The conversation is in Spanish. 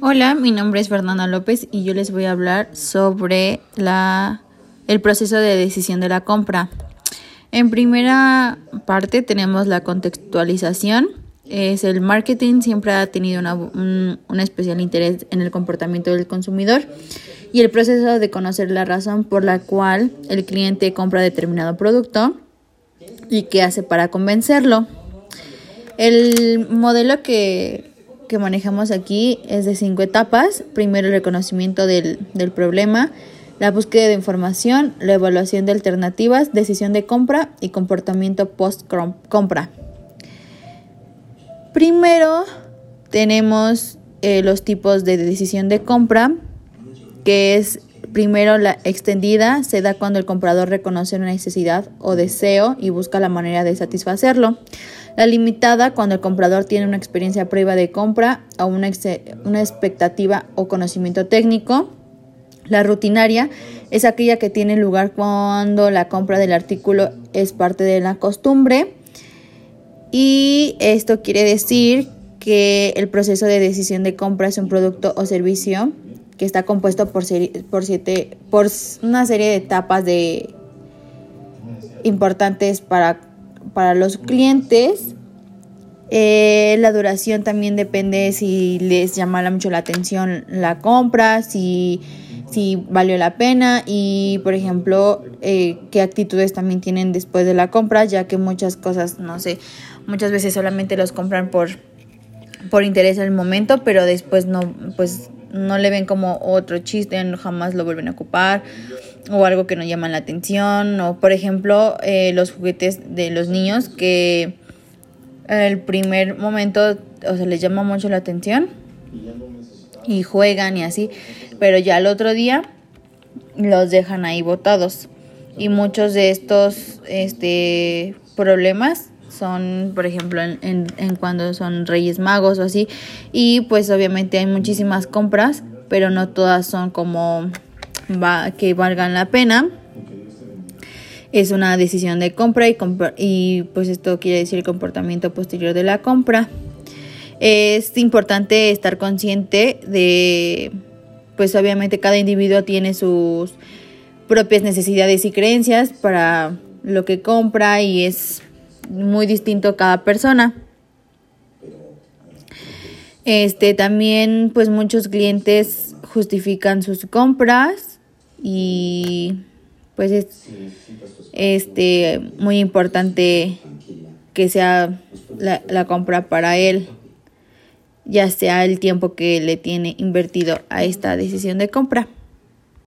Hola, mi nombre es Fernanda López y yo les voy a hablar sobre la, el proceso de decisión de la compra. En primera parte tenemos la contextualización. Es el marketing siempre ha tenido un, un especial interés en el comportamiento del consumidor y el proceso de conocer la razón por la cual el cliente compra determinado producto y qué hace para convencerlo. El modelo que, manejamos aquí es de cinco etapas. Primero el reconocimiento del, del problema, la búsqueda de información, la evaluación de alternativas, decisión de compra y comportamiento post-compra. Primero tenemos eh, los tipos de decisión de compra, que es Primero, la extendida se da cuando el comprador reconoce una necesidad o deseo y busca la manera de satisfacerlo. La limitada, cuando el comprador tiene una experiencia previa de compra o una, una expectativa o conocimiento técnico. La rutinaria es aquella que tiene lugar cuando la compra del artículo es parte de la costumbre. Y esto quiere decir que el proceso de decisión de compra es un producto o servicio que está compuesto por, por, siete, por una serie de etapas de importantes para, para los clientes. Eh, la duración también depende si les llama mucho la atención la compra, si, si valió la pena y, por ejemplo, eh, qué actitudes también tienen después de la compra, ya que muchas cosas, no sé, muchas veces solamente los compran por, por interés el momento, pero después no, pues no le ven como otro chiste, jamás lo vuelven a ocupar o algo que no llama la atención o por ejemplo eh, los juguetes de los niños que el primer momento o sea les llama mucho la atención y juegan y así pero ya el otro día los dejan ahí botados. Y muchos de estos este problemas son, por ejemplo, en, en, cuando son Reyes Magos o así. Y pues obviamente hay muchísimas compras, pero no todas son como va, que valgan la pena. Es una decisión de compra y, y pues esto quiere decir el comportamiento posterior de la compra. Es importante estar consciente de, pues obviamente cada individuo tiene sus propias necesidades y creencias para lo que compra y es muy distinto cada persona. Este también pues muchos clientes justifican sus compras y pues es este muy importante que sea la, la compra para él ya sea el tiempo que le tiene invertido a esta decisión de compra.